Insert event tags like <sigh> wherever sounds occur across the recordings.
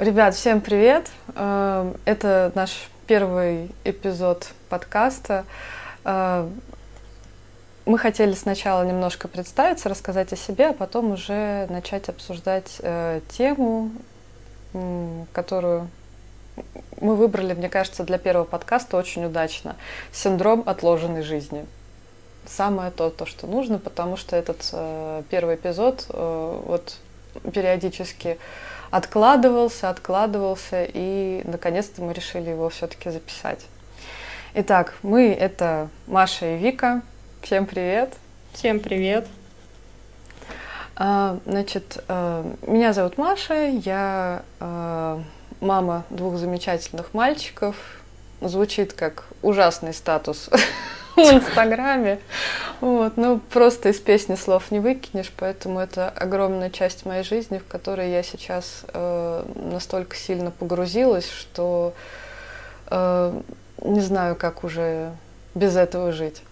Ребят, всем привет! Э, это наш первый эпизод подкаста. Э, мы хотели сначала немножко представиться, рассказать о себе, а потом уже начать обсуждать э, тему, которую мы выбрали, мне кажется, для первого подкаста очень удачно. Синдром отложенной жизни. Самое то, то что нужно, потому что этот первый эпизод вот периодически откладывался, откладывался, и наконец-то мы решили его все-таки записать. Итак, мы это Маша и Вика. Всем привет. Всем привет. А, значит, а, меня зовут Маша, я а, мама двух замечательных мальчиков. Звучит как ужасный статус <laughs> <laughs> в Инстаграме. Вот, ну, просто из песни слов не выкинешь, поэтому это огромная часть моей жизни, в которой я сейчас э, настолько сильно погрузилась, что э, не знаю, как уже без этого жить.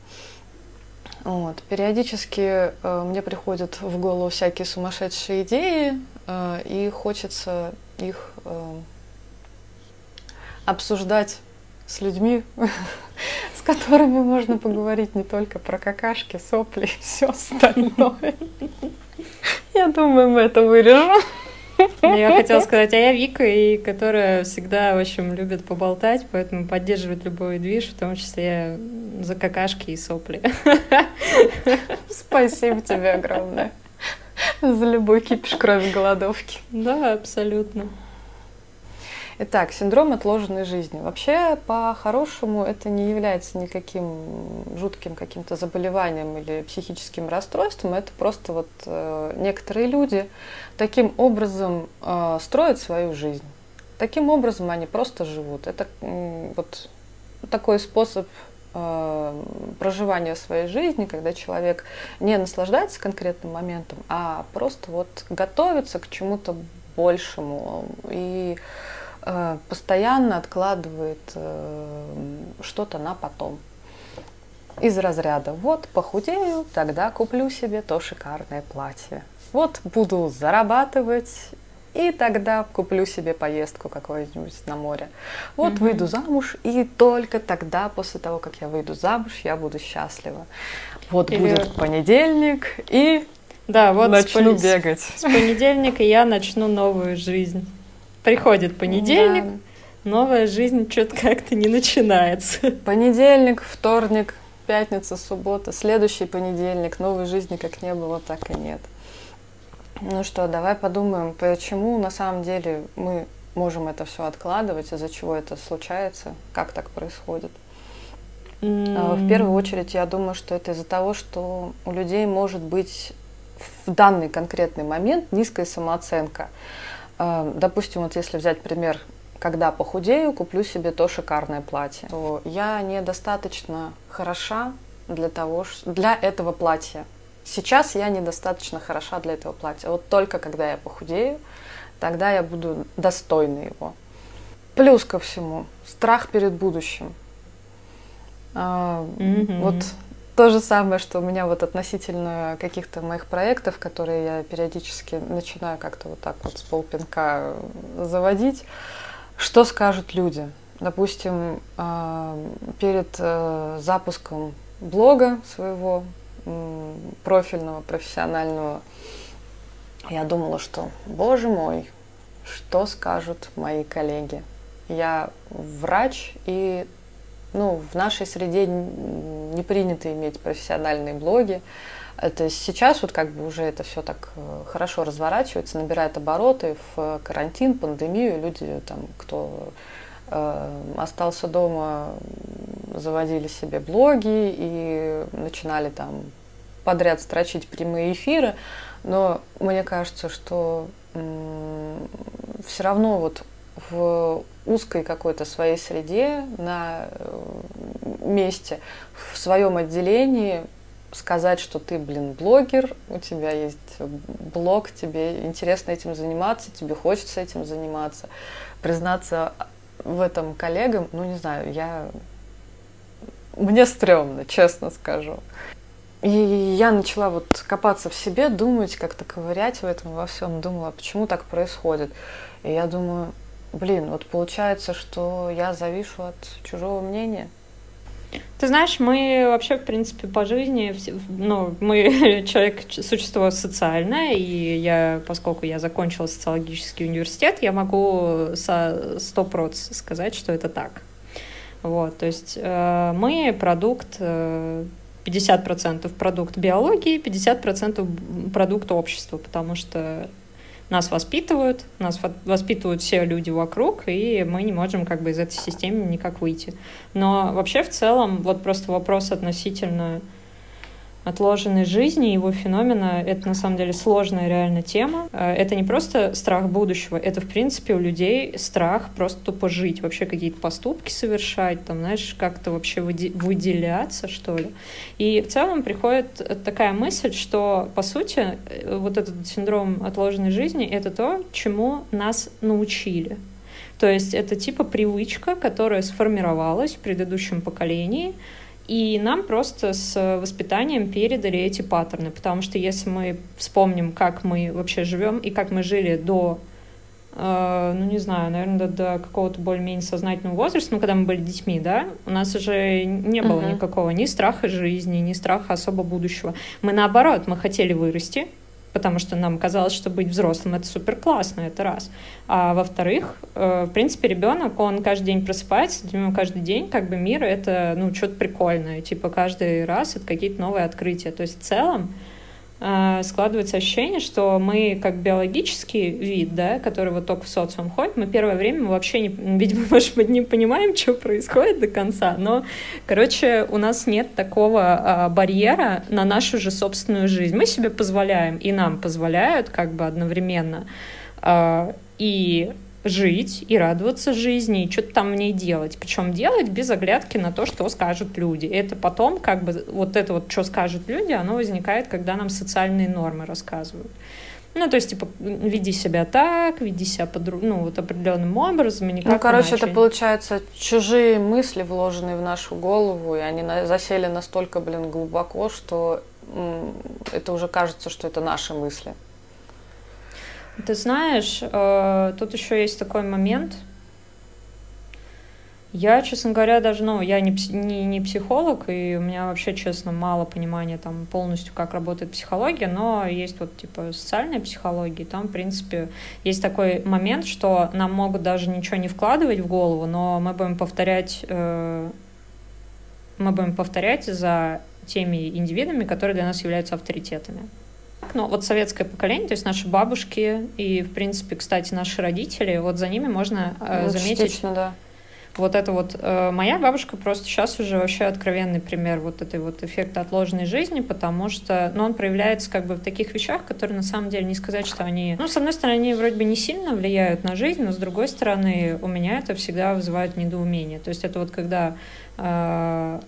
Вот. Периодически э, мне приходят в голову всякие сумасшедшие идеи, э, и хочется их э, обсуждать с людьми, <laughs> с которыми можно поговорить не только про какашки, сопли и все остальное. Я думаю, мы это вырежем. Я хотела сказать, а я Вика, и которая всегда, в общем, любит поболтать, поэтому поддерживает любой движ, в том числе за какашки и сопли. Спасибо тебе огромное за любой кипиш крови голодовки. Да, абсолютно. Итак, синдром отложенной жизни. Вообще, по-хорошему, это не является никаким жутким каким-то заболеванием или психическим расстройством. Это просто вот э, некоторые люди таким образом э, строят свою жизнь. Таким образом они просто живут. Это э, вот такой способ э, проживания своей жизни, когда человек не наслаждается конкретным моментом, а просто вот готовится к чему-то большему. И постоянно откладывает э, что-то на потом. Из разряда «вот похудею, тогда куплю себе то шикарное платье». Вот буду зарабатывать, и тогда куплю себе поездку какую-нибудь на море. Вот mm-hmm. выйду замуж, и только тогда, после того, как я выйду замуж, я буду счастлива. Вот Или... будет понедельник, и да, вот начну с бегать. С понедельника я начну новую жизнь. Приходит понедельник, да. новая жизнь что-то как-то не начинается. <laughs> Понедельник, вторник, пятница, суббота, следующий понедельник, новой жизни как не было, так и нет. Ну что, давай подумаем, почему на самом деле мы можем это все откладывать, из-за чего это случается, как так происходит. Mm. В первую очередь, я думаю, что это из-за того, что у людей может быть в данный конкретный момент низкая самооценка. Э, допустим, вот если взять пример, когда похудею, куплю себе то шикарное платье, то я недостаточно хороша для того, для этого платья. Сейчас я недостаточно хороша для этого платья. Вот только когда я похудею, тогда я буду достойна его. Плюс ко всему, страх перед будущим. Mm-hmm. Вот то же самое, что у меня вот относительно каких-то моих проектов, которые я периодически начинаю как-то вот так вот с полпинка заводить. Что скажут люди? Допустим, а, перед э, запуском блога своего профильного, профессионального, я думала, что, боже мой, что скажут мои коллеги? Я врач, и ну, в нашей среде не принято иметь профессиональные блоги. Это сейчас вот как бы уже это все так э, хорошо разворачивается, набирает обороты в карантин, пандемию. Люди там, кто э, остался дома, заводили себе блоги и начинали там подряд строчить прямые эфиры. Но мне кажется, что все равно вот в узкой какой-то своей среде, на э, месте, в своем отделении сказать, что ты, блин, блогер, у тебя есть блог, тебе интересно этим заниматься, тебе хочется этим заниматься, признаться в этом коллегам, ну, не знаю, я... Мне стрёмно, честно скажу. И я начала вот копаться в себе, думать, как-то ковырять в этом во всем. Думала, почему так происходит. И я думаю, блин, вот получается, что я завишу от чужого мнения. Ты знаешь, мы вообще, в принципе, по жизни, ну, мы <laughs> человек, существо социальное, и я, поскольку я закончила социологический университет, я могу со 100% сказать, что это так. Вот, то есть э, мы продукт, э, 50% продукт биологии, 50% продукт общества, потому что нас воспитывают, нас воспитывают все люди вокруг, и мы не можем как бы из этой системы никак выйти. Но вообще в целом вот просто вопрос относительно отложенной жизни, его феномена, это на самом деле сложная реально тема. Э, это не просто страх будущего, это, в принципе, у людей страх просто тупо жить, вообще какие-то поступки совершать, там, знаешь, как-то вообще выделяться, что ли. И в целом приходит такая мысль, что, по сути, э, вот этот синдром отложенной жизни — это то, чему нас научили. То есть это типа привычка, которая сформировалась в предыдущем поколении, и нам просто с воспитанием передали эти паттерны, потому что если мы вспомним, как мы вообще живем и как мы жили до, э, ну не знаю, наверное, до, до какого-то более-менее сознательного возраста, ну когда мы были детьми, да, у нас уже не было uh-huh. никакого ни страха жизни, ни страха особо будущего. Мы наоборот, мы хотели вырасти, потому что нам казалось, что быть взрослым это супер классно, это раз. А во-вторых, э, в принципе, ребенок, он каждый день просыпается, для него каждый день как бы мир это, ну, что-то прикольное, типа каждый раз это какие-то новые открытия. То есть в целом складывается ощущение, что мы как биологический вид, да, который вот только в социум ходит, мы первое время вообще, не, видимо, <laughs> может быть, не понимаем, что происходит до конца, но, короче, у нас нет такого а, барьера на нашу же собственную жизнь. Мы себе позволяем, и нам позволяют как бы одновременно а, и жить и радоваться жизни, и что-то там в ней делать. Причем делать без оглядки на то, что скажут люди. Это потом, как бы, вот это вот, что скажут люди, оно возникает, когда нам социальные нормы рассказывают. Ну, то есть, типа, веди себя так, веди себя по ну, вот определенным образом, и никак Ну, короче, иначе. это получается чужие мысли, вложенные в нашу голову, и они засели настолько, блин, глубоко, что это уже кажется, что это наши мысли. Ты знаешь, э, тут еще есть такой момент. Я, честно говоря, даже, ну, я не, не, не психолог, и у меня вообще, честно, мало понимания там полностью, как работает психология, но есть вот, типа, социальная психология, и там, в принципе, есть такой момент, что нам могут даже ничего не вкладывать в голову, но мы будем повторять, э, мы будем повторять за теми индивидами, которые для нас являются авторитетами. Ну, вот советское поколение, то есть наши бабушки и, в принципе, кстати, наши родители, вот за ними можно э, ну, заметить... Частично, да. Вот это вот э, моя бабушка просто сейчас уже вообще откровенный пример вот этой вот эффекта отложенной жизни, потому что, ну, он проявляется как бы в таких вещах, которые на самом деле не сказать, что они, ну, с одной стороны, они вроде бы не сильно влияют на жизнь, но с другой стороны, у меня это всегда вызывает недоумение. То есть это вот когда э,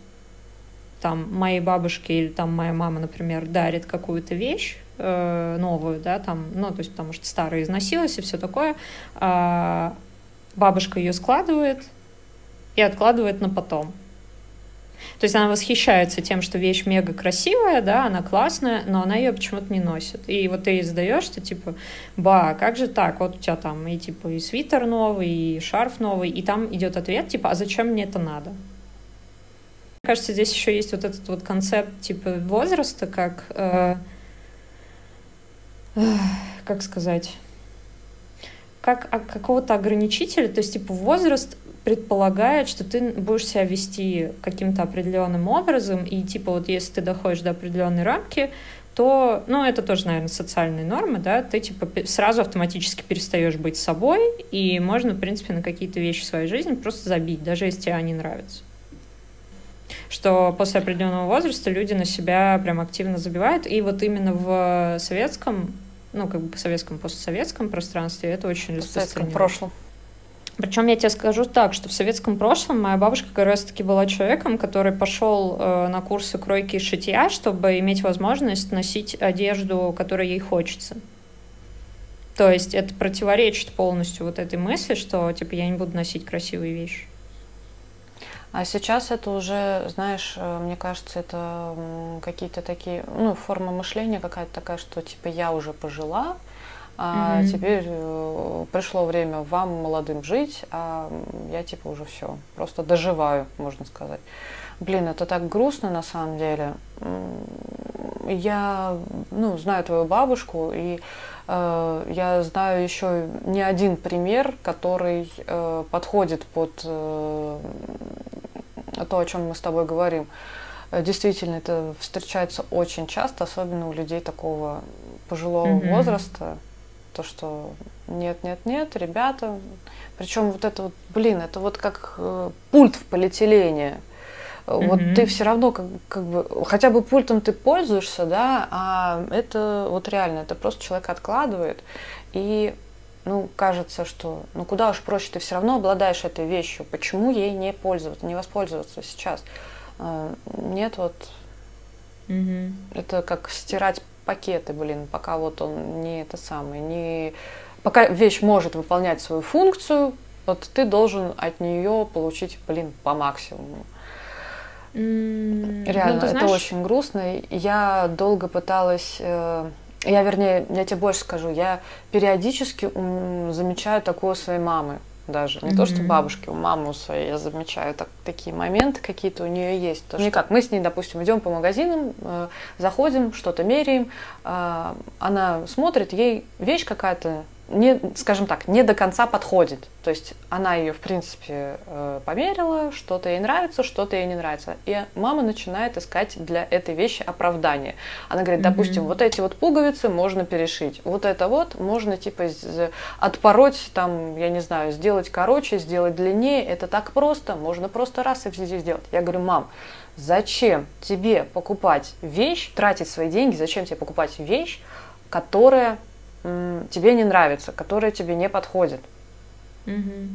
там моей бабушке или там моя мама, например, дарит какую-то вещь, э, новую, да, там, ну, то есть потому что старая износилась и все такое, а бабушка ее складывает и откладывает на потом. То есть она восхищается тем, что вещь мега красивая, да, она классная, но она ее почему-то не носит. И вот ты ей задаешь, что типа, ба, как же так? Вот у тебя там и типа и свитер новый, и шарф новый, и там идет ответ, типа, а зачем мне это надо? Кажется, здесь еще есть вот этот вот концепт типа возраста, как э, как сказать, как а, какого-то ограничителя, то есть типа возраст предполагает, что ты будешь себя вести каким-то определенным образом, и типа вот если ты доходишь до определенной рамки, то, ну, это тоже, наверное, социальные нормы, да, ты, типа, сразу автоматически перестаешь быть собой, и можно, в принципе, на какие-то вещи в своей жизни просто забить, даже если тебе они нравятся. Что после определенного возраста люди на себя прям активно забивают, и вот именно в советском ну, как бы советском, постсоветском пространстве это очень распространено. В советском прошлом. Причем я тебе скажу так, что в советском прошлом моя бабушка как раз-таки была человеком, который пошел э, на курсы кройки и шитья, чтобы иметь возможность носить одежду, которая ей хочется. То есть это противоречит полностью вот этой мысли, что типа я не буду носить красивые вещи. А сейчас это уже, знаешь, э, мне кажется, это какие-то такие, ну, форма мышления какая-то такая, что типа я уже пожила, а mm-hmm. теперь э, пришло время вам, молодым, жить, а я типа уже все, просто доживаю, можно сказать. Блин, это так грустно на самом деле. Я, ну, знаю твою бабушку, и э, я знаю еще не один пример, который э, подходит под э, то, о чем мы с тобой говорим. Э, действительно, это встречается очень часто, особенно у людей такого пожилого mm-hmm. возраста. То, что нет, нет, нет, ребята. Причем вот это вот, блин, это вот как э, пульт в полиэтилене. Mm-hmm. Вот ты все равно как, как бы, хотя бы пультом ты пользуешься, да, а это вот реально, это просто человек откладывает. И ну, кажется, что ну куда уж проще, ты все равно обладаешь этой вещью, почему ей не пользоваться, не воспользоваться сейчас? А, нет, вот угу. это как стирать пакеты, блин, пока вот он не это самое, не пока вещь может выполнять свою функцию, вот ты должен от нее получить, блин, по максимуму. Mm, Реально, ну, это знаешь... очень грустно. Я долго пыталась э, я, вернее, я тебе больше скажу, я периодически замечаю такое у своей мамы даже. Не mm-hmm. то, что бабушки, у мамы у своей я замечаю так, такие моменты какие-то у нее есть. То, Никак. Что мы с ней, допустим, идем по магазинам, э, заходим, что-то меряем, э, она смотрит, ей вещь какая-то не, скажем так, не до конца подходит. То есть она ее, в принципе, э, померила, что-то ей нравится, что-то ей не нравится. И мама начинает искать для этой вещи оправдание. Она говорит, допустим, mm-hmm. вот эти вот пуговицы можно перешить, вот это вот можно типа отпороть, там, я не знаю, сделать короче, сделать длиннее. Это так просто, можно просто раз и здесь сделать. Я говорю, мам, зачем тебе покупать вещь, тратить свои деньги, зачем тебе покупать вещь, которая тебе не нравится, которые тебе не подходят. Mm-hmm.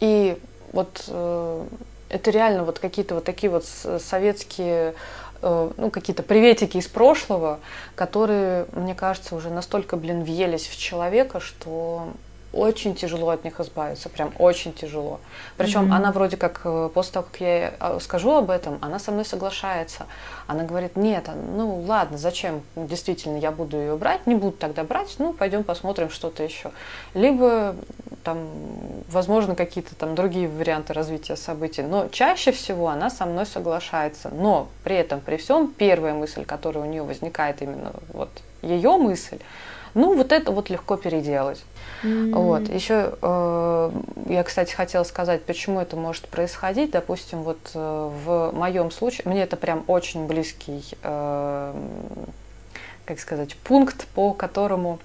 И вот э, это реально вот какие-то вот такие вот советские э, ну, какие-то приветики из прошлого, которые, мне кажется, уже настолько, блин, въелись в человека, что очень тяжело от них избавиться, прям очень тяжело. Причем mm-hmm. она вроде как э, после того, как я э, скажу об этом, она со мной соглашается. Она говорит, нет, а, ну ладно, зачем? Действительно, я буду ее брать, не буду тогда брать, ну пойдем посмотрим что-то еще. Либо там, возможно, какие-то там другие варианты развития событий. Но чаще всего она со мной соглашается. Но при этом, при всем, первая мысль, которая у нее возникает именно вот ее мысль, ну, вот это вот легко переделать. Mm-hmm. Вот. Еще э, я, кстати, хотела сказать, почему это может происходить. Допустим, вот э, в моем случае, мне это прям очень близкий, э, как сказать, пункт, по которому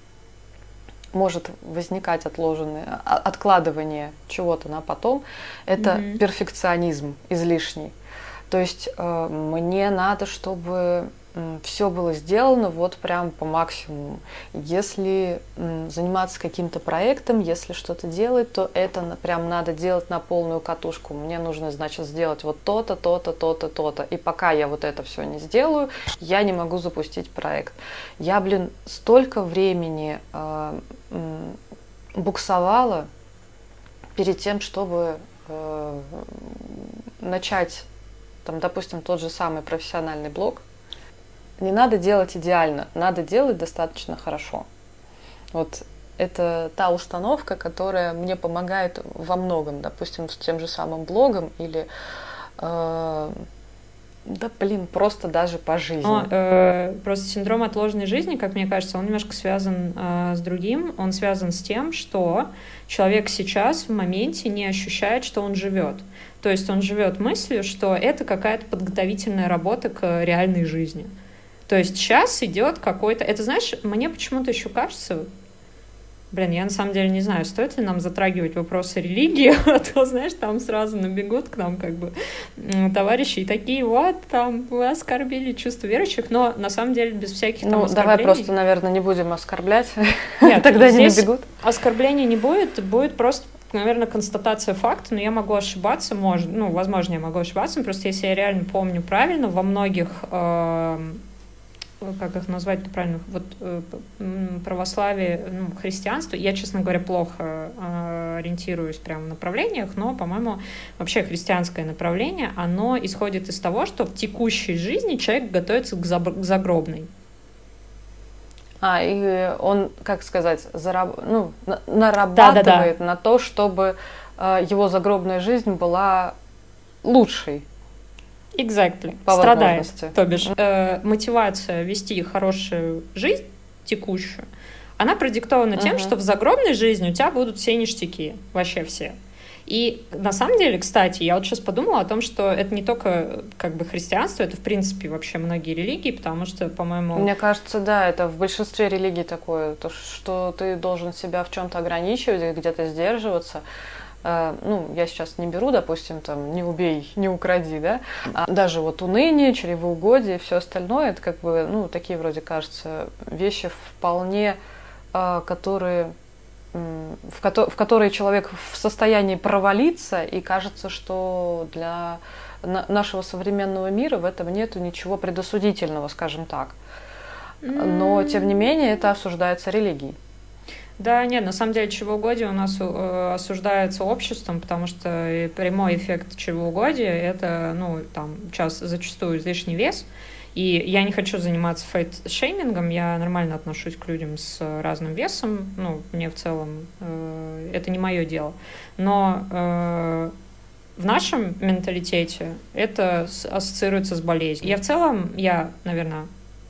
может возникать отложенное, а, откладывание чего-то на потом, это mm-hmm. перфекционизм излишний. То есть э, мне надо, чтобы все было сделано вот прям по максимуму. Если заниматься каким-то проектом, если что-то делать, то это прям надо делать на полную катушку. Мне нужно, значит, сделать вот то-то, то-то, то-то, то-то. И пока я вот это все не сделаю, я не могу запустить проект. Я, блин, столько времени э, буксовала перед тем, чтобы э, начать, там, допустим, тот же самый профессиональный блог, не надо делать идеально, надо делать достаточно хорошо. Вот это та установка, которая мне помогает во многом, допустим, с тем же самым блогом или э, да, блин, просто даже по жизни. Но, э, просто синдром отложенной жизни, как мне кажется, он немножко связан э, с другим. Он связан с тем, что человек сейчас в моменте не ощущает, что он живет. То есть он живет мыслью, что это какая-то подготовительная работа к реальной жизни. То есть сейчас идет какой-то... Это, знаешь, мне почему-то еще кажется, Блин, я на самом деле не знаю, стоит ли нам затрагивать вопросы религии, <laughs> а то, знаешь, там сразу набегут к нам как бы товарищи и такие, вот, там, вы оскорбили чувство верующих, но на самом деле без всяких там ну, давай просто, наверное, не будем оскорблять, Нет, <laughs> тогда не набегут. оскорбления не будет, будет просто наверное, констатация факта, но я могу ошибаться, может, ну, возможно, я могу ошибаться, просто если я реально помню правильно, во многих э, как их назвать правильно, вот э, православие, ну, христианство, я, честно говоря, плохо э, ориентируюсь прямо в направлениях, но, по-моему, вообще христианское направление, оно исходит из того, что в текущей жизни человек готовится к, загробной. А, и он, как сказать, зараб... ну, нарабатывает да, да, да. на то, чтобы э, его загробная жизнь была лучшей. Exactly. По Страдает, то бишь. Э, мотивация вести хорошую жизнь текущую, она продиктована uh-huh. тем, что в загробной жизни у тебя будут все ништяки, вообще все. И на самом деле, кстати, я вот сейчас подумала о том, что это не только как бы христианство, это в принципе вообще многие религии, потому что, по-моему... Мне кажется, да, это в большинстве религий такое, то, что ты должен себя в чем-то ограничивать, где-то сдерживаться. Э, ну, я сейчас не беру, допустим, там, не убей, не укради, да, а даже вот уныние, чревоугодие и все остальное, это как бы, ну, такие вроде, кажется, вещи вполне, э, которые в, ко- в которые человек в состоянии провалиться, и кажется, что для нашего современного мира в этом нет ничего предосудительного, скажем так. Но, тем не менее, это осуждается религией. Да, нет, на самом деле чревоугодие у нас э, осуждается обществом, потому что прямой эффект чревоугодия – это, ну, там, сейчас зачастую излишний вес, и я не хочу заниматься фэт-шеймингом, я нормально отношусь к людям с разным весом, ну, мне в целом э, это не мое дело. Но э, в нашем менталитете это ассоциируется с болезнью. Я в целом, я, наверное,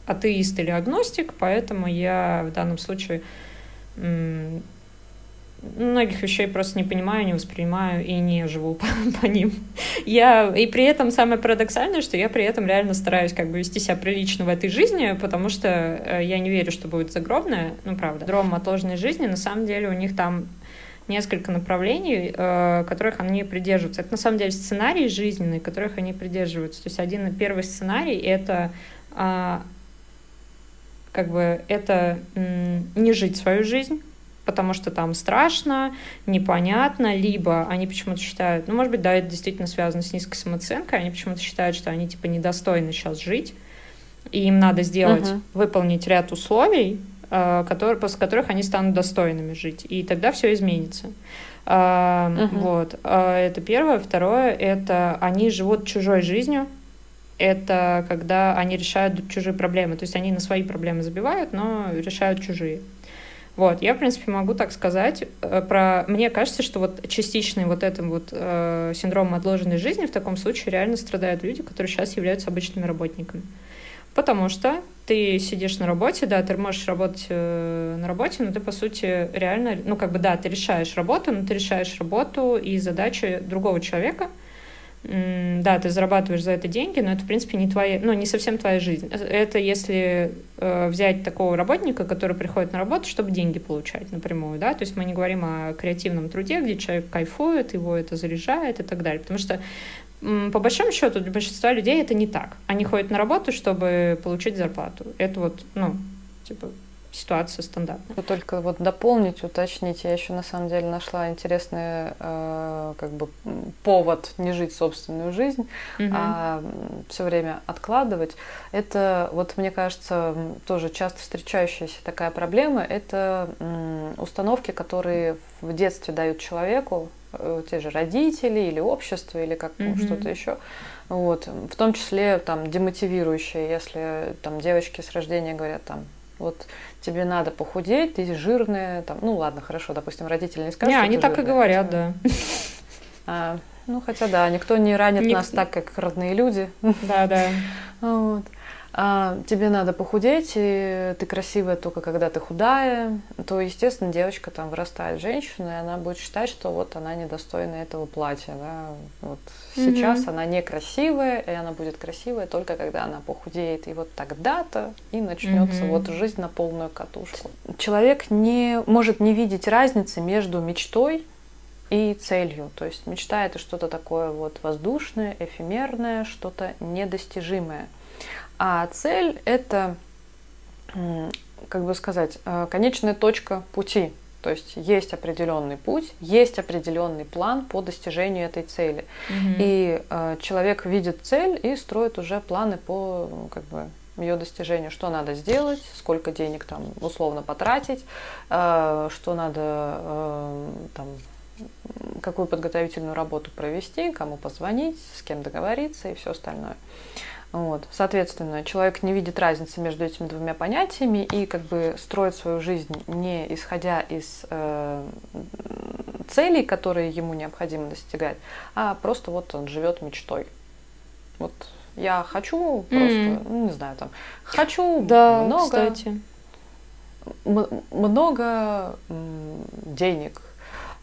атеист или агностик, поэтому я в данном случае многих вещей просто не понимаю, не воспринимаю и не живу <laughs> по, по ним. Я, и при этом самое парадоксальное, что я при этом реально стараюсь как бы вести себя прилично в этой жизни, потому что э, я не верю, что будет загробная, ну правда. Дром отложенной жизни, на самом деле у них там несколько направлений, э, которых они придерживаются. Это на самом деле сценарии жизненные, которых они придерживаются. То есть один первый сценарий это э, как бы это не жить свою жизнь, потому что там страшно, непонятно, либо они почему-то считают, ну, может быть, да, это действительно связано с низкой самооценкой, они почему-то считают, что они, типа, недостойны сейчас жить, и им надо сделать, uh-huh. выполнить ряд условий, э, которые, после которых они станут достойными жить, и тогда все изменится. Uh-huh. Вот, а, это первое. Второе, это они живут чужой жизнью, это когда они решают чужие проблемы. То есть они на свои проблемы забивают, но решают чужие. Вот, я, в принципе, могу так сказать э, про... Мне кажется, что вот частичный вот этим вот э, синдромом отложенной жизни в таком случае реально страдают люди, которые сейчас являются обычными работниками. Потому что ты сидишь на работе, да, ты можешь работать э, на работе, но ты, по сути, реально, ну, как бы, да, ты решаешь работу, но ты решаешь работу и задачи другого человека — да, ты зарабатываешь за это деньги, но это, в принципе, не твоя, ну, не совсем твоя жизнь. Это если э, взять такого работника, который приходит на работу, чтобы деньги получать напрямую, да, то есть мы не говорим о креативном труде, где человек кайфует, его это заряжает и так далее, потому что по большому счету для большинства людей это не так. Они ходят на работу, чтобы получить зарплату. Это вот, ну, типа, ситуация стандартная. Только вот дополнить, уточнить, я еще на самом деле нашла интересный э, как бы повод не жить собственную жизнь, угу. а все время откладывать. Это вот мне кажется тоже часто встречающаяся такая проблема. Это э, установки, которые в детстве дают человеку э, те же родители или общество или как угу. что-то еще. Вот, в том числе там демотивирующие, если там девочки с рождения говорят там вот тебе надо похудеть, ты жирная, там, ну ладно, хорошо, допустим, родители не скажут. Не, они так жирная, и говорят, да. <laughs> А, ну, хотя да, никто не ранит Ник... нас так, как родные люди. Да, да. <laughs> Вот а, тебе надо похудеть, и ты красивая только когда ты худая, то, естественно, девочка там вырастает в женщину, и она будет считать, что вот она недостойна этого платья. Да? Вот сейчас mm-hmm. она некрасивая, и она будет красивая только когда она похудеет. И вот тогда-то и начнется mm-hmm. вот жизнь на полную катушку. Человек не может не видеть разницы между мечтой и целью. То есть мечта это что-то такое вот воздушное, эфемерное, что-то недостижимое. А цель – это, как бы сказать, э, конечная точка пути. То есть есть определенный путь, есть определенный план по достижению этой цели. Угу. И э, человек видит цель и строит уже планы по, ну, как бы, ее достижению, что надо сделать, сколько денег там условно потратить, э, что надо э, там какую подготовительную работу провести, кому позвонить, с кем договориться и все остальное. Вот. Соответственно, человек не видит разницы между этими двумя понятиями и как бы строит свою жизнь не исходя из э, целей, которые ему необходимо достигать, а просто вот он живет мечтой. Вот я хочу просто, mm. ну, не знаю, там, хочу да, много, кстати. много денег,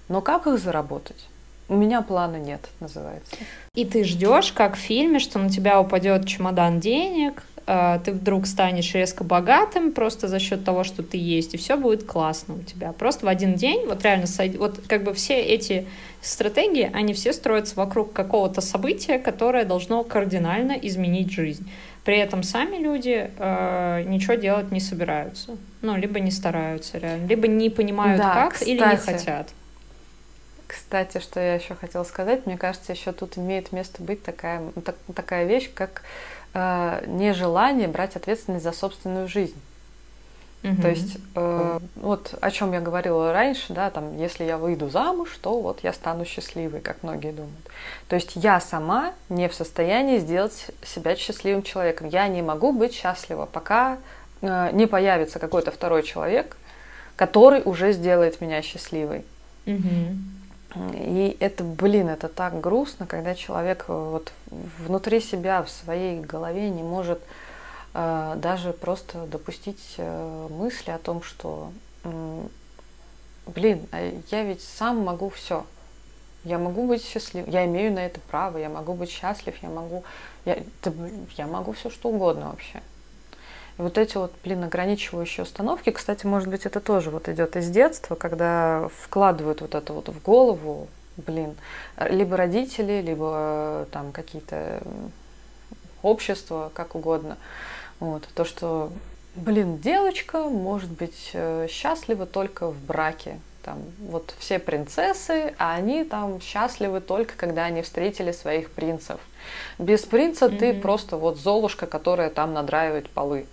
но как их заработать? У меня плана нет, называется. И ты ждешь, как в фильме, что на тебя упадет чемодан денег, а, ты вдруг станешь резко богатым просто за счет того, что ты есть, и все будет классно у тебя. Просто в один день, вот реально, вот как бы все эти стратегии, они все строятся вокруг какого-то события, которое должно кардинально изменить жизнь. При этом сами люди э, ничего делать не собираются. Ну, либо не стараются реально, либо не понимают, да, как, кстати, или не хотят. Кстати, что я еще хотела сказать, мне кажется, еще тут имеет место быть такая, так, такая вещь, как э, нежелание брать ответственность за собственную жизнь. Угу. То есть, э, вот о чем я говорила раньше, да, там, если я выйду замуж, то вот я стану счастливой, как многие думают. То есть я сама не в состоянии сделать себя счастливым человеком. Я не могу быть счастлива, пока э, не появится какой-то второй человек, который уже сделает меня счастливой. Угу. И это, блин, это так грустно, когда человек э, вот внутри себя, в своей голове не может э, даже просто допустить э, мысли о том, что, блин, а я ведь сам могу все. Я могу быть счастлив, я имею на это право, я могу быть счастлив, я могу, я, я могу все что угодно вообще. Вот эти вот, блин, ограничивающие установки, кстати, может быть, это тоже вот идет из детства, когда вкладывают вот это вот в голову, блин, либо родители, либо там какие-то общества, как угодно. Вот, то, что, блин, девочка может быть э, счастлива только в браке. Там, вот все принцессы, а они там счастливы только, когда они встретили своих принцев. Без принца mm-hmm. ты просто вот золушка, которая там надраивает полы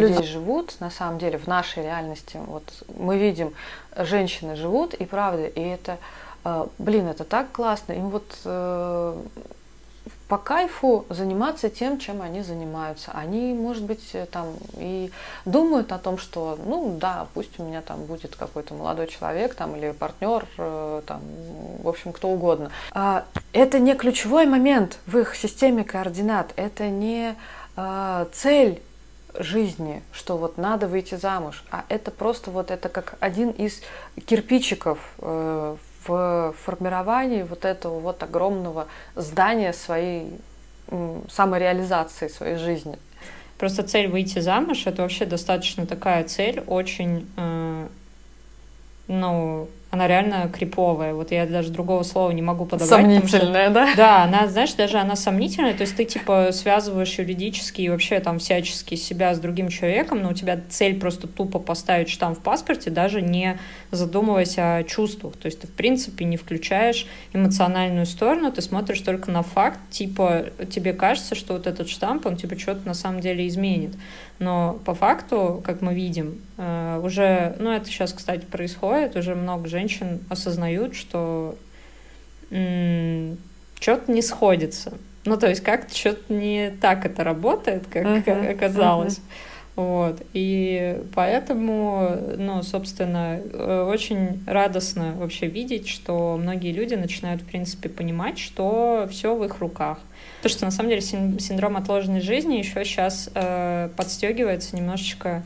люди живут, на самом деле, в нашей реальности. Вот мы видим, женщины живут, и правда, и это, э, блин, это так классно. Им вот э, по кайфу заниматься тем, чем они занимаются. Они, может быть, там и думают о том, что, ну да, пусть у меня там будет какой-то молодой человек там или партнер, э, там, в общем, кто угодно. А, это не ключевой момент в их системе координат, это не а, цель жизни, что вот надо выйти замуж, а это просто вот это как один из кирпичиков э, в формировании вот этого вот огромного здания своей самореализации своей жизни. Просто цель выйти замуж это вообще достаточно такая цель, очень, э, ну, она реально криповая. Вот я даже другого слова не могу подобрать. Сомнительная, что, да? <laughs> Да, она, знаешь, даже она сомнительная. То есть ты, типа, связываешь юридически и вообще там всячески себя с другим человеком, но у тебя цель просто тупо поставить штамп в паспорте, даже не задумываясь о чувствах. То есть ты, в принципе, не включаешь эмоциональную сторону, ты смотришь только на факт, типа, тебе кажется, что вот этот штамп, он, типа, что-то на самом деле изменит. Но по факту, как мы видим, э, уже, ну это сейчас, кстати, происходит, уже много женщин осознают, что что-то не сходится. Ну, то есть как-то что-то не так это работает, как uh-huh, оказалось. Uh-huh. Вот. И поэтому, ну, собственно, э, очень радостно вообще видеть, что многие люди начинают, в принципе, понимать, что все в их руках. То, что на самом деле синдром отложенной жизни еще сейчас э, подстегивается немножечко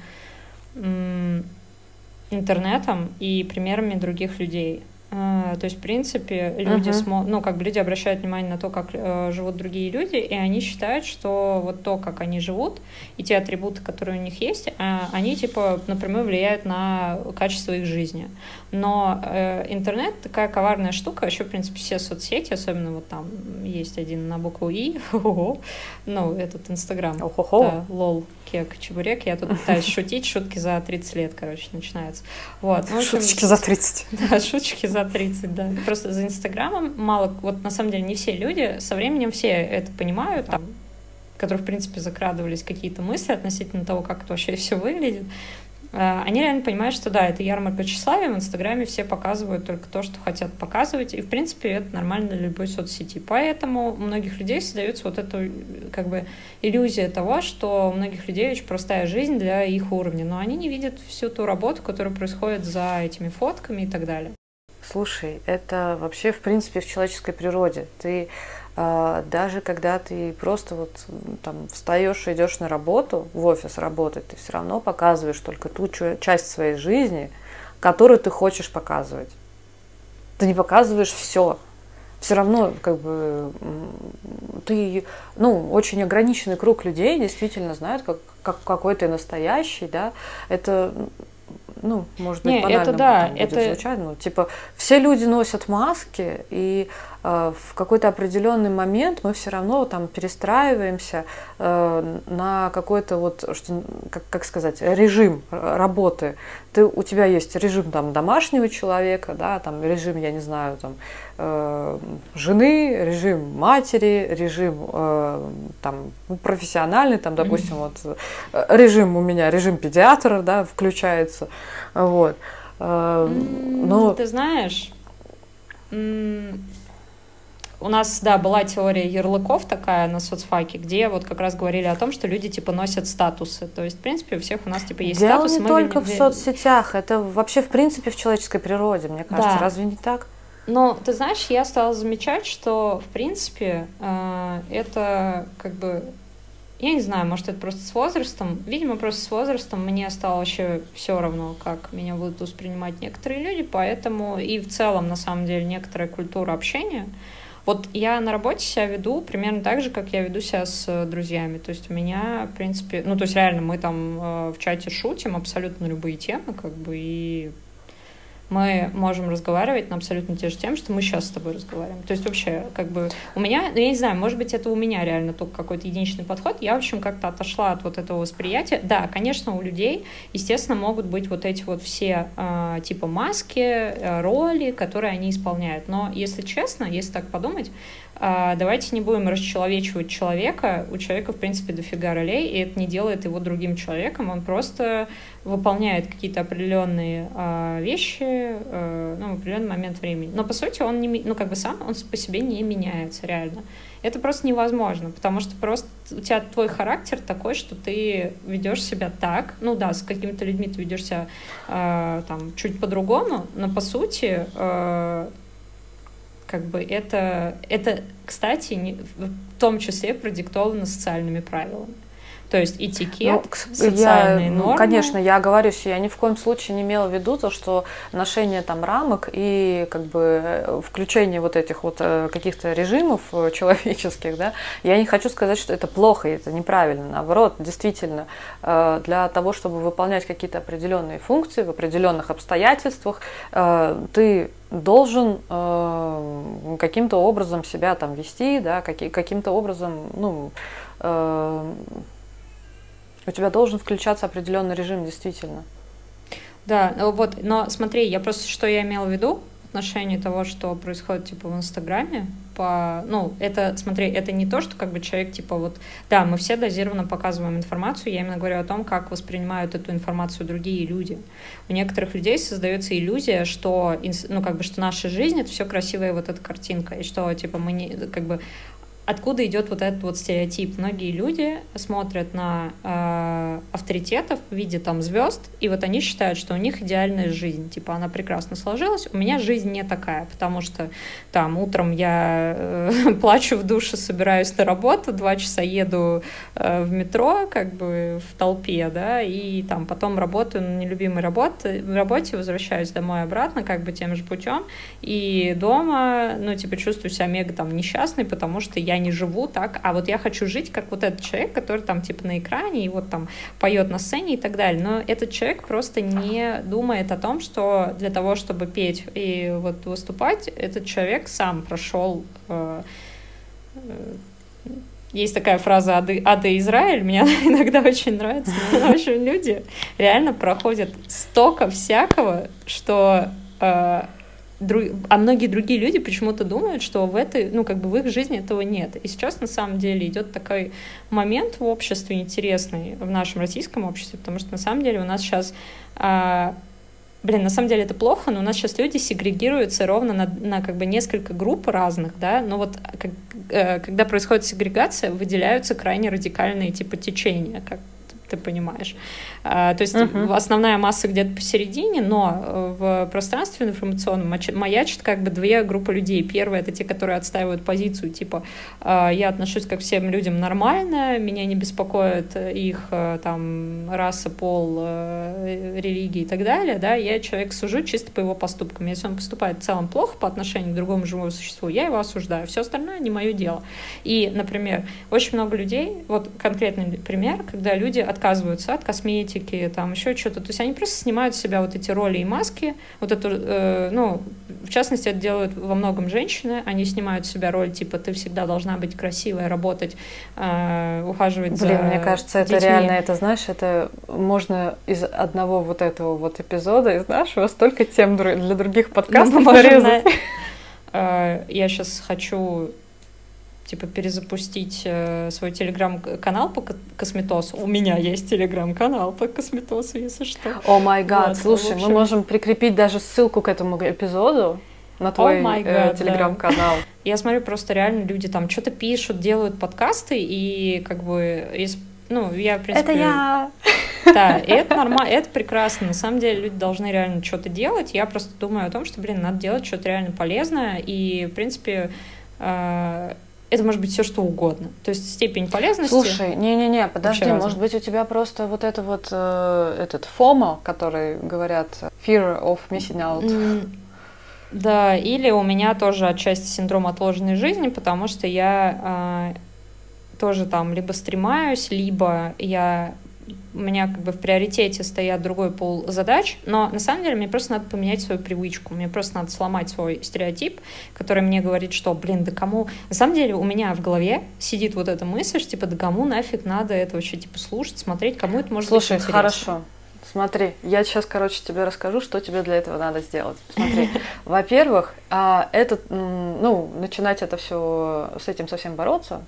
интернетом и примерами других людей. Э, то есть, в принципе, люди, uh-huh. смо... ну, как бы люди обращают внимание на то, как э, живут другие люди, и они считают, что вот то, как они живут, и те атрибуты, которые у них есть, э, они, типа, напрямую влияют на качество их жизни. Но э, интернет такая коварная штука, еще, в принципе, все соцсети, особенно вот там есть один на букву И, <laughs> ну, этот Инстаграм, да, лол, кек, чебурек, я тут пытаюсь шутить, шутки за 30 лет, короче, начинается. Вот. Шуточки за 30. <laughs> Да, шуточки за 30, да. Просто за Инстаграмом мало, вот на самом деле не все люди, со временем все это понимают, там, которых, в принципе, закрадывались какие-то мысли относительно того, как это вообще все выглядит, Э, они реально понимают, что да, это ярмарка тщеславия, в Инстаграме все показывают только то, что хотят показывать, и, в принципе, это нормально для любой соцсети. Поэтому у многих людей создается вот эта как бы иллюзия того, что у многих людей очень простая жизнь для их уровня, но они не видят всю ту работу, которая происходит за этими фотками и так далее. Слушай, это вообще, в принципе, в человеческой природе. Ты а, даже когда ты просто вот там встаешь и идешь на работу, в офис работать, ты все равно показываешь только ту часть своей жизни, которую ты хочешь показывать. Ты не показываешь все. Все равно, как бы, ты, ну, очень ограниченный круг людей действительно знают, как, как какой ты настоящий, да. Это, ну, может быть, Не, банально это да, будет это... звучать, но, типа, все люди носят маски, и Э, в какой-то определенный момент мы все равно там перестраиваемся э, на какой-то вот, что, как, как сказать, режим работы. Ты, у тебя есть режим там домашнего человека, да, там режим, я не знаю, там жены, режим матери, режим там ну, профессиональный, там, допустим, вот режим у меня, режим педиатра, да, включается, вот. Но... Ты знаешь, у нас, да, была теория ярлыков такая на соцфаке, где вот как раз говорили о том, что люди, типа, носят статусы. То есть, в принципе, у всех у нас, типа, есть Дело статусы. не только в соцсетях, это вообще, в принципе, в человеческой природе, мне кажется. Да. Разве не так? Но, ты знаешь, я стала замечать, что, в принципе, э, это как бы я не знаю, может, это просто с возрастом. Видимо, просто с возрастом мне стало вообще все равно, как меня будут воспринимать некоторые люди, поэтому и в целом, на самом деле, некоторая культура общения, вот я на работе себя веду примерно так же, как я веду себя с друзьями. То есть у меня, в принципе, ну, то есть реально мы там э, в чате шутим абсолютно любые темы, как бы, и мы можем разговаривать на абсолютно те же темы, что мы сейчас с тобой разговариваем. То есть вообще, как бы, у меня, ну, я не знаю, может быть, это у меня реально только какой-то единичный подход. Я, в общем, как-то отошла от вот этого восприятия. Да, конечно, у людей, естественно, могут быть вот эти вот все э, типа маски, э, роли, которые они исполняют. Но, если честно, если так подумать, давайте не будем расчеловечивать человека. У человека, в принципе, дофига ролей, и это не делает его другим человеком. Он просто выполняет какие-то определенные а, вещи а, ну, в определенный момент времени. Но, по сути, он не, ну, как бы сам он по себе не меняется реально. Это просто невозможно, потому что просто у тебя твой характер такой, что ты ведешь себя так. Ну да, с какими-то людьми ты ведешь себя э, там чуть по-другому, но по сути э, как бы это, это кстати, не, в том числе продиктовано социальными правилами. То есть этикет, ну, социальные я, нормы. Конечно, я говорю, я ни в коем случае не имела в виду то, что ношение там рамок и как бы э, включение вот этих вот э, каких-то режимов э, <laughs> человеческих, да, я не хочу сказать, что это плохо, это неправильно. Наоборот, действительно, для того, чтобы выполнять какие-то определенные функции в определенных обстоятельствах, ты должен каким-то образом себя там вести, да, каким-то образом, ну, у тебя должен включаться определенный режим, действительно. Да, ну вот, но смотри, я просто, что я имела в виду в отношении того, что происходит, типа, в Инстаграме, по, ну, это, смотри, это не то, что как бы человек, типа, вот, да, мы все дозированно показываем информацию, я именно говорю о том, как воспринимают эту информацию другие люди. У некоторых людей создается иллюзия, что, ну, как бы, что наша жизнь — это все красивая вот эта картинка, и что, типа, мы не, как бы, откуда идет вот этот вот стереотип. Многие люди смотрят на э, авторитетов в виде там звезд, и вот они считают, что у них идеальная жизнь. Типа она прекрасно сложилась. У меня жизнь не такая, потому что там утром я э, <laughs> плачу в душе, собираюсь на работу, два часа еду э, в метро, как бы в толпе, да, и там потом работаю на нелюбимой работе, работе, возвращаюсь домой обратно, как бы тем же путем, и дома, ну, типа, чувствую себя мега там несчастной, потому что я я не живу так, а вот я хочу жить, как вот этот человек, который там типа на экране и вот там поет на сцене и так далее. Но этот человек просто не думает о том, что для того, чтобы петь и вот выступать, этот человек сам прошел э, э, есть такая фраза «Ады, ады Израиль», мне <laughs> иногда очень нравится. В <laughs> общем, люди реально проходят столько всякого, что э, а многие другие люди почему-то думают, что в этой, ну, как бы в их жизни этого нет. И сейчас на самом деле идет такой момент в обществе интересный, в нашем российском обществе, потому что на самом деле у нас сейчас а, Блин, на самом деле это плохо, но у нас сейчас люди сегрегируются ровно на, на как бы несколько групп разных, да, но вот как, э, когда происходит сегрегация, выделяются крайне радикальные типа течения, как ты понимаешь. А, то есть uh-huh. основная масса где-то посередине, но э, в пространстве информационном маячит как бы две группы людей. Первая — это те, которые отстаивают позицию, типа «А, я отношусь как всем людям нормально, меня не беспокоит их э, там раса, пол, э, религия и так далее, да, я человек сужу чисто по его поступкам. Если он поступает в целом плохо по отношению к другому живому существу, я его осуждаю. Все остальное не мое дело. И, например, очень много людей, вот конкретный пример, когда люди отказываются от косметики, там еще что-то. То есть они просто снимают с себя вот эти роли и маски. Вот эту, э, ну, в частности, это делают во многом женщины. Они снимают с себя роль, типа, ты всегда должна быть красивой, работать, э, ухаживать Блин, за мне кажется, это детьми. реально, это, знаешь, это можно из одного вот этого вот эпизода, из нашего, столько тем для других подкастов ну, нарезать. На... Э, я сейчас хочу типа перезапустить э, свой телеграм-канал по косметосу. У меня есть телеграм-канал по косметосу, если что. О май гад, слушай, общем... мы можем прикрепить даже ссылку к этому эпизоду на твой oh э, телеграм-канал. Да. <laughs> Я смотрю, просто реально люди там что-то пишут, делают подкасты, и как бы из ну, я, в принципе... Это я! Да, <laughs> и это нормально, это прекрасно. На самом деле люди должны реально что-то делать. Я просто думаю о том, что, блин, надо делать что-то реально полезное. И, в принципе, э, это может быть все что угодно. То есть степень полезности. Слушай, не-не-не, подожди, может быть у тебя просто вот это вот э, этот FOMO, который говорят fear of missing out. да, или у меня тоже отчасти синдром отложенной жизни, потому что я э, тоже там либо стремаюсь, либо я у меня как бы в приоритете стоят другой пол задач, но на самом деле мне просто надо поменять свою привычку, мне просто надо сломать свой стереотип, который мне говорит, что, блин, да кому... На самом деле у меня в голове сидит вот эта мысль, что, типа, да кому нафиг надо это вообще, типа, слушать, смотреть, кому это может Слушай, быть интересно. хорошо. Смотри, я сейчас, короче, тебе расскажу, что тебе для этого надо сделать. Смотри, <laughs> во-первых, а, этот, ну, начинать это все с этим совсем бороться,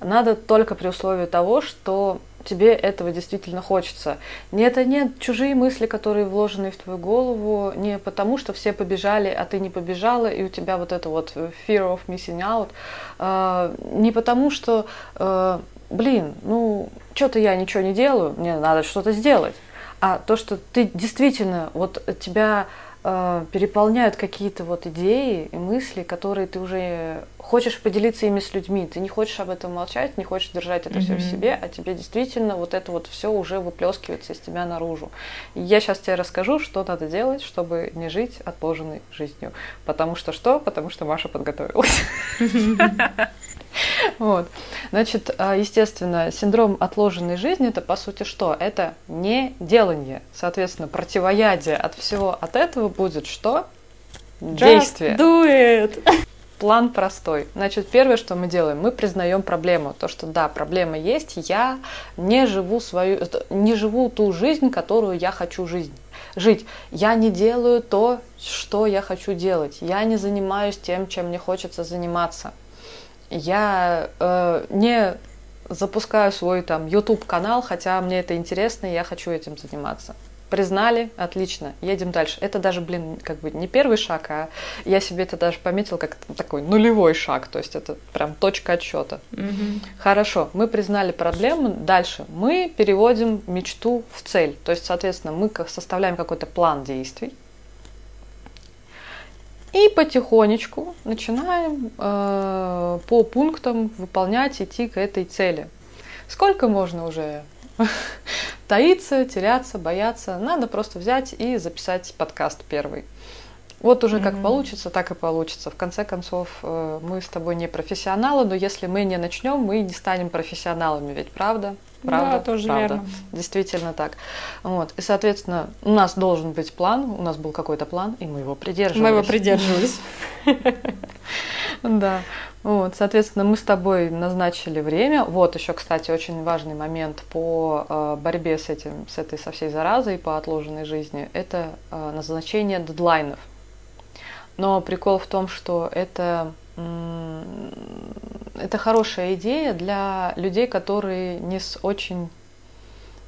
надо только при условии того, что тебе этого действительно хочется. Не это не чужие мысли, которые вложены в твою голову, не потому, что все побежали, а ты не побежала, и у тебя вот это вот fear of missing out, э, не потому, что, э, блин, ну, что-то я ничего не делаю, мне надо что-то сделать, а то, что ты действительно, вот тебя переполняют какие-то вот идеи и мысли, которые ты уже хочешь поделиться ими с людьми. Ты не хочешь об этом молчать, не хочешь держать это mm-hmm. все в себе, а тебе действительно вот это вот все уже выплескивается из тебя наружу. И я сейчас тебе расскажу, что надо делать, чтобы не жить отложенной жизнью. Потому что что? Потому что Маша подготовилась. <laughs> <laughs> Вот. Значит, а, естественно, синдром отложенной жизни это по сути что? Это не делание. Соответственно, противоядие от всего от этого будет что? Действие. Just do it. <laughs> План простой. Значит, первое, что мы делаем, мы признаем проблему. То, что да, проблема есть, я не живу свою, не живу ту жизнь, которую я хочу жизнь жить. Я не делаю то, что я хочу делать. Я не занимаюсь тем, чем мне хочется заниматься я э, не запускаю свой там YouTube канал, хотя мне это интересно, и я хочу этим заниматься. Признали, отлично, едем дальше. Это даже, блин, как бы не первый шаг, а я себе это даже пометил как такой нулевой шаг, то есть это прям точка отсчета. Угу. Хорошо, мы признали проблему, дальше мы переводим мечту в цель, то есть, соответственно, мы составляем какой-то план действий, и потихонечку начинаем э, по пунктам выполнять, идти к этой цели. Сколько можно уже <laughs> таиться, теряться, бояться? Надо просто взять и записать подкаст первый. Вот уже mm-hmm. как получится, так и получится. В конце концов, э, мы с тобой не профессионалы, но если мы не начнем, мы не станем профессионалами, ведь правда? Правда, да, тоже правда. верно. Действительно так. Вот. И, соответственно, у нас должен быть план, у нас был какой-то план, и мы его придерживались. Мы его придерживались. <laughs> Да. Вот, соответственно, мы с тобой назначили время. Вот еще, кстати, очень важный момент по э, борьбе с этим, с этой со всей заразой по отложенной жизни. Это э, назначение дедлайнов. Но прикол в том, что это, это хорошая идея для людей, которые не с очень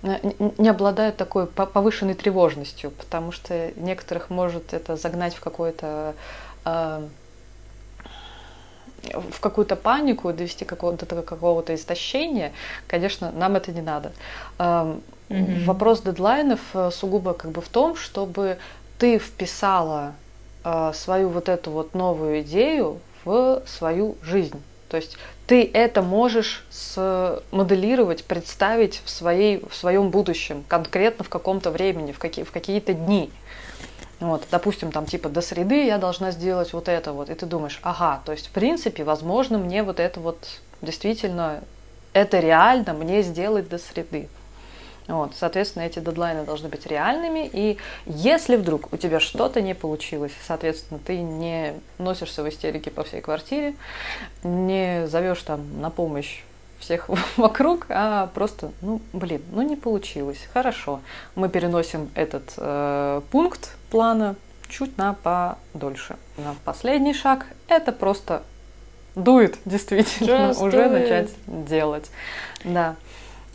не обладают такой повышенной тревожностью, потому что некоторых может это загнать в какое-то а, в какую-то панику, довести какого-то какого-то истощения, конечно, нам это не надо. Mm-hmm. Вопрос дедлайнов э, сугубо как бы в том, чтобы ты вписала э, свою вот эту вот новую идею в свою жизнь. То есть ты это можешь моделировать, представить в, своей, в своем будущем, конкретно в каком-то времени, в, какие, в какие-то дни. Вот, допустим, там типа до среды я должна сделать вот это вот, и ты думаешь, ага, то есть в принципе, возможно, мне вот это вот действительно, это реально мне сделать до среды. Вот, соответственно, эти дедлайны должны быть реальными, и если вдруг у тебя что-то не получилось, соответственно, ты не носишься в истерике по всей квартире, не зовешь там на помощь всех <laughs> вокруг, а просто, ну, блин, ну не получилось. Хорошо, мы переносим этот э, пункт плана чуть на подольше. На последний шаг это просто дует, <laughs> действительно, Just уже начать делать. Да.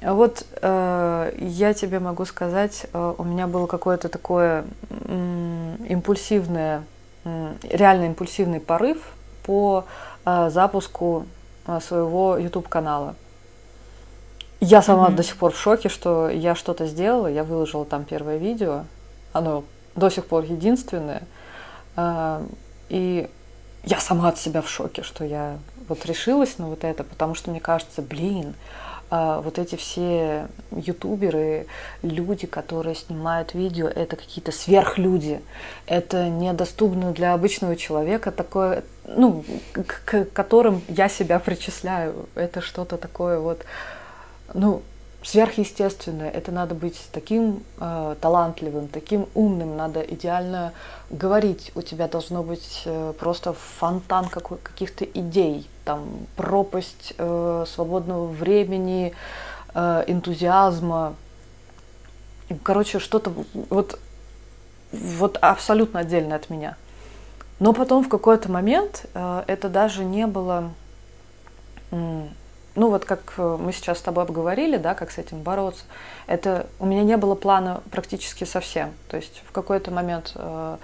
Вот э, я тебе могу сказать, э, у меня было какое-то такое э, импульсивное, э, реально импульсивный порыв по э, запуску э, своего YouTube канала. Я сама mm-hmm. до сих пор в шоке, что я что-то сделала, я выложила там первое видео, оно до сих пор единственное, э, и я сама от себя в шоке, что я вот решилась на вот это, потому что мне кажется, блин, а, вот эти все ютуберы, люди, которые снимают видео, это какие-то сверхлюди. Это недоступно для обычного человека такое, ну, к, к которым я себя причисляю. Это что-то такое вот, ну, сверхъестественное. Это надо быть таким э, талантливым, таким умным, надо идеально говорить. У тебя должно быть э, просто фонтан каких-то идей, там пропасть э, свободного времени, э, энтузиазма. Короче, что-то вот, вот абсолютно отдельно от меня. Но потом в какой-то момент э, это даже не было ну вот как э, мы сейчас с тобой обговорили, да, как с этим бороться, это у меня не было плана практически совсем. То есть в какой-то момент э,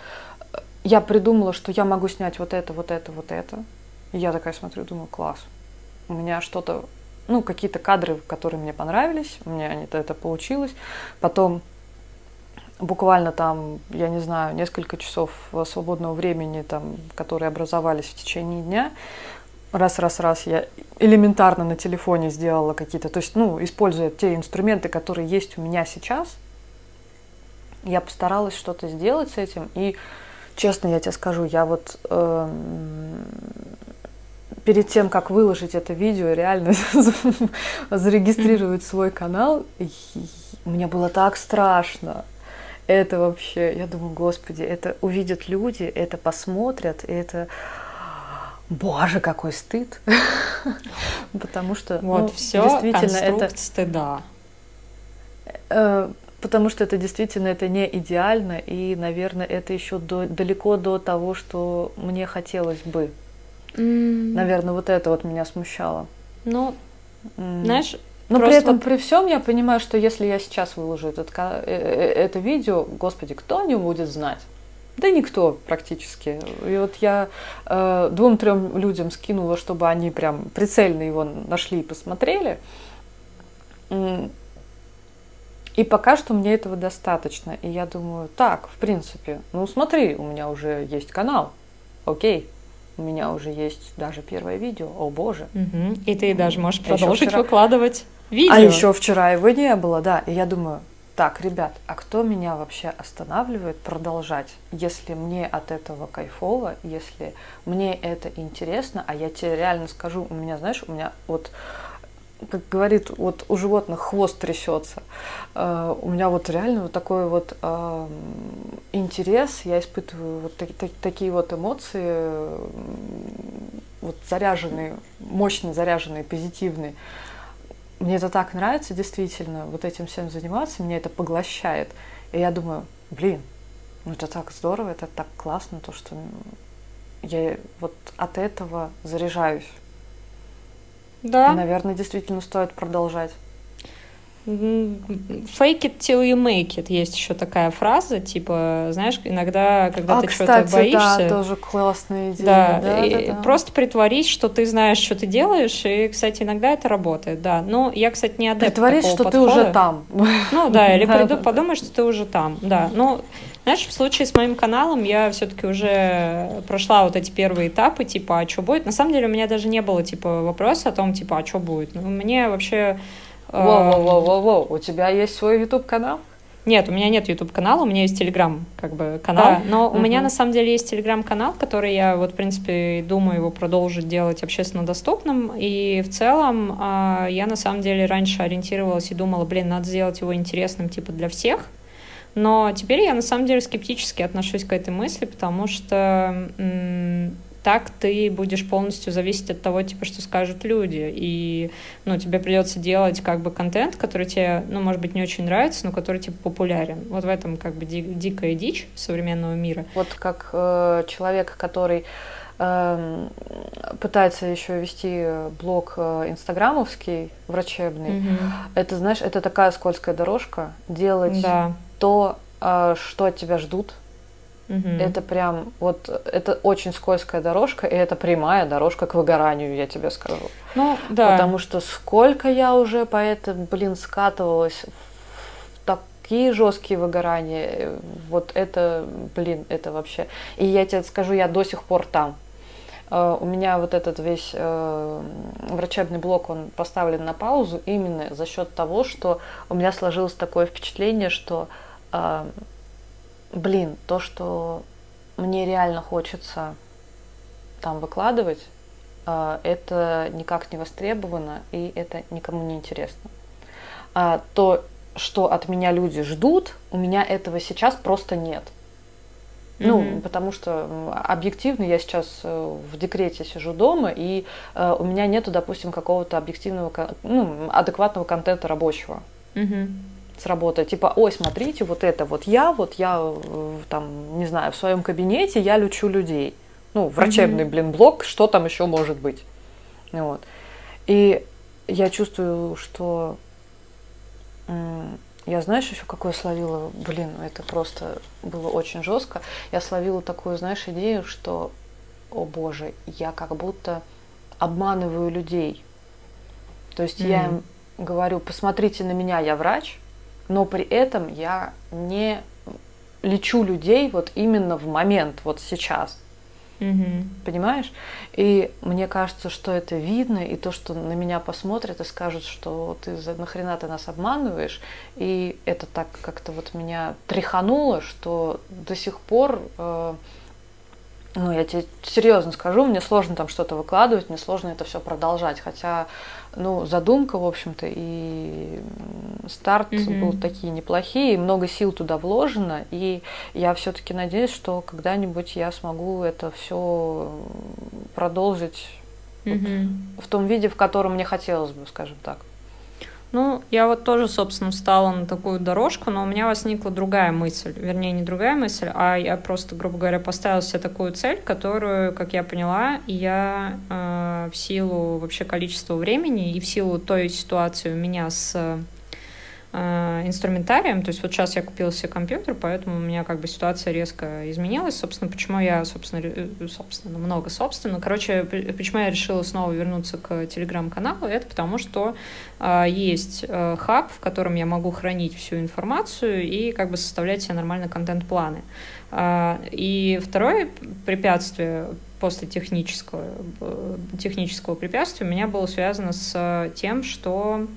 я придумала, что я могу снять вот это, вот это, вот это. И я такая смотрю, думаю, класс. У меня что-то, ну, какие-то кадры, которые мне понравились, у меня это, это получилось. Потом буквально там, я не знаю, несколько часов свободного времени, там, которые образовались в течение дня, раз, раз, раз я элементарно на телефоне сделала какие-то, то есть, ну, используя те инструменты, которые есть у меня сейчас, я постаралась что-то сделать с этим. И, честно, я тебе скажу, я вот э, перед тем, как выложить это видео, реально <laughs> зарегистрировать свой канал, мне было так страшно. Это вообще, я думаю, господи, это увидят люди, это посмотрят, это Боже, какой стыд. <laughs> Потому что вот ну, все действительно это стыда. Э, потому что это действительно это не идеально, и, наверное, это еще до, далеко до того, что мне хотелось бы. Mm. Наверное, вот это вот меня смущало. Ну, mm. знаешь, но Просто... при этом, при всем, я понимаю, что если я сейчас выложу этот, э, э, это видео, господи, кто не будет знать? Да никто практически. И вот я э, двум-трем людям скинула, чтобы они прям прицельно его нашли и посмотрели. И пока что мне этого достаточно. И я думаю, так, в принципе, ну смотри, у меня уже есть канал. Окей, у меня уже есть даже первое видео. О боже. Угу. И ты даже можешь продолжить вчера... выкладывать видео. А еще вчера его не было, да. И я думаю, так, ребят, а кто меня вообще останавливает продолжать, если мне от этого кайфово, если мне это интересно, а я тебе реально скажу, у меня, знаешь, у меня вот как говорит, вот у животных хвост трясется. Uh, у меня вот реально вот такой вот интерес, я испытываю вот так, так, такие вот эмоции, вот заряженные, мощно заряженные, позитивные мне это так нравится, действительно, вот этим всем заниматься, меня это поглощает. И я думаю, блин, ну это так здорово, это так классно, то, что я вот от этого заряжаюсь. Да. И, наверное, действительно стоит продолжать. Fake it till you make it. Есть еще такая фраза, типа, знаешь, иногда, когда а, ты что-то боишься... да, тоже классная идея. Да, да, да, да, просто притворись, что ты знаешь, что ты делаешь, и, кстати, иногда это работает, да. Но я, кстати, не адепт Притворись, что подхода. ты уже там. Ну да, или <laughs> приду, подумай, что ты уже там, да. Ну, знаешь, в случае с моим каналом я все-таки уже прошла вот эти первые этапы, типа, а что будет? На самом деле у меня даже не было, типа, вопроса о том, типа, а что будет? Ну, мне вообще Воу-воу-воу-воу, у тебя есть свой YouTube-канал? Нет, у меня нет YouTube канала, у меня есть Telegram как бы канал, да? но угу. у меня на самом деле есть Telegram канал, который я вот в принципе думаю его продолжить делать общественно доступным, и в целом э, я на самом деле раньше ориентировалась и думала, блин, надо сделать его интересным типа для всех, но теперь я на самом деле скептически отношусь к этой мысли, потому что так ты будешь полностью зависеть от того, типа, что скажут люди. И, ну, тебе придется делать, как бы, контент, который тебе, ну, может быть, не очень нравится, но который, типа, популярен. Вот в этом, как бы, ди- дикая дичь современного мира. Вот как э, человек, который э, пытается еще вести блог э, инстаграмовский, врачебный, угу. это, знаешь, это такая скользкая дорожка, делать да. то, э, что от тебя ждут, Угу. Это прям вот это очень скользкая дорожка, и это прямая дорожка к выгоранию, я тебе скажу. Ну, да. Потому что сколько я уже по этому, блин, скатывалась в такие жесткие выгорания, вот это, блин, это вообще. И я тебе скажу, я до сих пор там. Uh, у меня вот этот весь uh, врачебный блок, он поставлен на паузу именно за счет того, что у меня сложилось такое впечатление, что uh, блин, то, что мне реально хочется там выкладывать, а, это никак не востребовано, и это никому не интересно. А то, что от меня люди ждут, у меня этого сейчас просто нет. Mm-hmm. Ну, потому что объективно я сейчас э, в декрете сижу дома, и э, у меня нету, допустим, какого-то объективного, ну, адекватного контента рабочего. Mm-hmm с работы, типа, ой, смотрите, вот это вот я, вот я э, там, не знаю, в своем кабинете я лечу людей. Ну, врачебный, mm-hmm. блин, блок, что там еще может быть. Вот. И я чувствую, что я, знаешь, еще какое словила, блин, это просто было очень жестко. Я словила такую, знаешь, идею, что, о боже, я как будто обманываю людей. То есть mm-hmm. я им говорю, посмотрите на меня, я врач, но при этом я не лечу людей вот именно в момент, вот сейчас. Угу. Понимаешь? И мне кажется, что это видно, и то, что на меня посмотрят и скажут, что ты нахрена ты нас обманываешь, и это так как-то вот меня тряхануло, что до сих пор э, ну, я тебе серьезно скажу, мне сложно там что-то выкладывать, мне сложно это все продолжать. Хотя, ну, задумка, в общем-то, и старт mm-hmm. был такие неплохие, много сил туда вложено, и я все-таки надеюсь, что когда-нибудь я смогу это все продолжить mm-hmm. вот в том виде, в котором мне хотелось бы, скажем так. Ну, я вот тоже, собственно, встала на такую дорожку, но у меня возникла другая мысль. Вернее, не другая мысль, а я просто, грубо говоря, поставила себе такую цель, которую, как я поняла, я э, в силу вообще количества времени и в силу той ситуации у меня с инструментарием. То есть вот сейчас я купила себе компьютер, поэтому у меня как бы ситуация резко изменилась. Собственно, почему я, собственно, э, собственно, много собственно. Короче, почему я решила снова вернуться к телеграм-каналу, это потому что э, есть э, хаб, в котором я могу хранить всю информацию и как бы составлять себе нормально контент-планы. Э, и второе препятствие после технического, э, технического препятствия у меня было связано с тем, что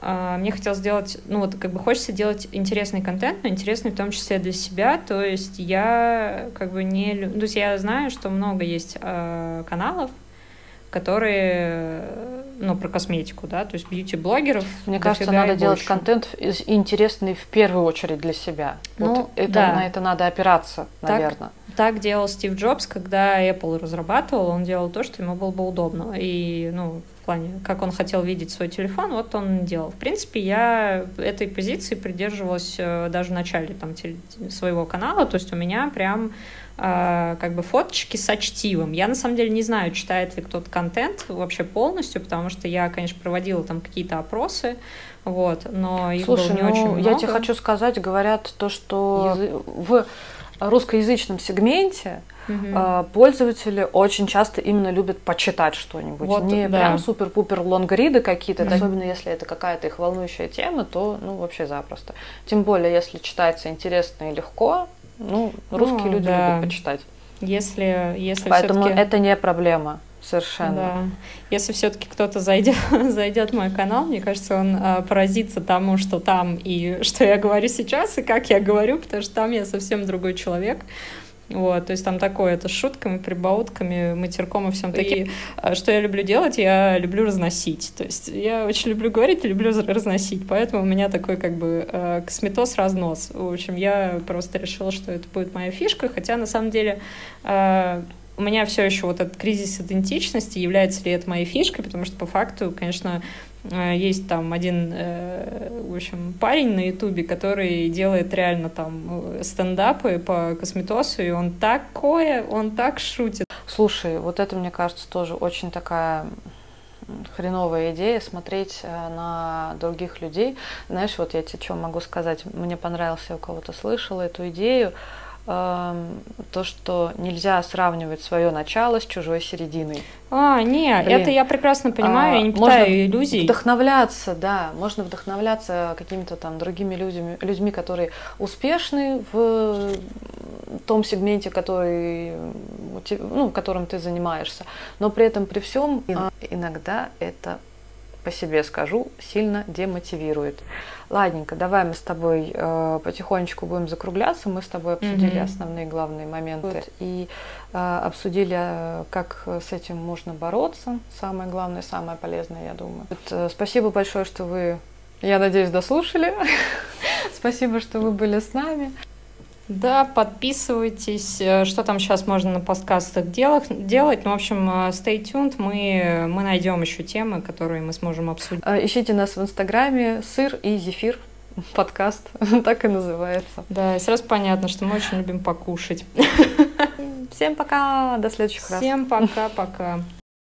мне хотелось сделать, ну вот как бы хочется делать интересный контент, но интересный в том числе для себя, то есть я как бы не... То есть я знаю, что много есть э, каналов, которые, ну, про косметику, да, то есть бьюти-блогеров. Мне кажется, надо делать контент интересный в первую очередь для себя. Ну, вот это, да. на это надо опираться, наверное. Так, делал Стив Джобс, когда Apple разрабатывал, он делал то, что ему было бы удобно. И, ну, в плане, как он хотел видеть свой телефон, вот он делал. В принципе, я этой позиции придерживалась э, даже в начале там, своего канала, то есть у меня прям э, как бы фоточки с чтивом. Я на самом деле не знаю, читает ли кто-то контент вообще полностью, потому что я, конечно, проводила там какие-то опросы, вот, но их Слушай, было не ну, очень много. я тебе хочу сказать, говорят то, что в русскоязычном сегменте угу. пользователи очень часто именно любят почитать что-нибудь. Вот, не да. прям супер-пупер лонгриды какие-то, угу. особенно если это какая-то их волнующая тема, то ну вообще запросто. Тем более, если читается интересно и легко, ну, русские ну, люди да. любят почитать. Если, если Поэтому это не проблема. Совершенно. Да. Если все-таки кто-то зайдет, <laughs> зайдет в мой канал, мне кажется, он а, поразится тому, что там и <laughs> что я говорю сейчас, и как я говорю, потому что там я совсем другой человек. Вот, то есть там такое, это с шутками, прибаутками, матерком и всем такие. А что я люблю делать? Я люблю разносить. То есть я очень люблю говорить и люблю разносить. Поэтому у меня такой как бы э, косметоз-разнос. В общем, я просто решила, что это будет моя фишка, хотя на самом деле э, у меня все еще вот этот кризис идентичности, является ли это моей фишкой, потому что по факту, конечно, э, есть там один, э, в общем, парень на Ютубе, который делает реально там э, стендапы по косметосу, и он такое, он так шутит. Слушай, вот это, мне кажется, тоже очень такая хреновая идея смотреть на других людей. Знаешь, вот я тебе что могу сказать, мне понравился, я у кого-то слышала эту идею, то, что нельзя сравнивать свое начало с чужой серединой. А, нет, Блин. это я прекрасно понимаю, а, я не питаю можно иллюзий. Вдохновляться, да, можно вдохновляться какими-то там другими людьми, людьми, которые успешны в том сегменте, который, ну, которым ты занимаешься. Но при этом при всем иногда это по себе скажу, сильно демотивирует. Ладненько, давай мы с тобой э, потихонечку будем закругляться. Мы с тобой обсудили mm-hmm. основные главные моменты вот. и э, обсудили, э, как с этим можно бороться. Самое главное, самое полезное, я думаю. Вот, э, спасибо большое, что вы, я надеюсь, дослушали. <laughs> Спасибо, что вы были с нами. Да, подписывайтесь. Э, что там сейчас можно на подкастах делать? делать? Ну, в общем, э, stay tuned. Мы, мы найдем еще темы, которые мы сможем обсудить. А, ищите нас в Инстаграме «Сыр и зефир». <laughs> Подкаст <laughs> так и называется. Да, и сразу понятно, что мы очень любим покушать. <laughs> Всем пока, до следующих раз. Всем пока-пока.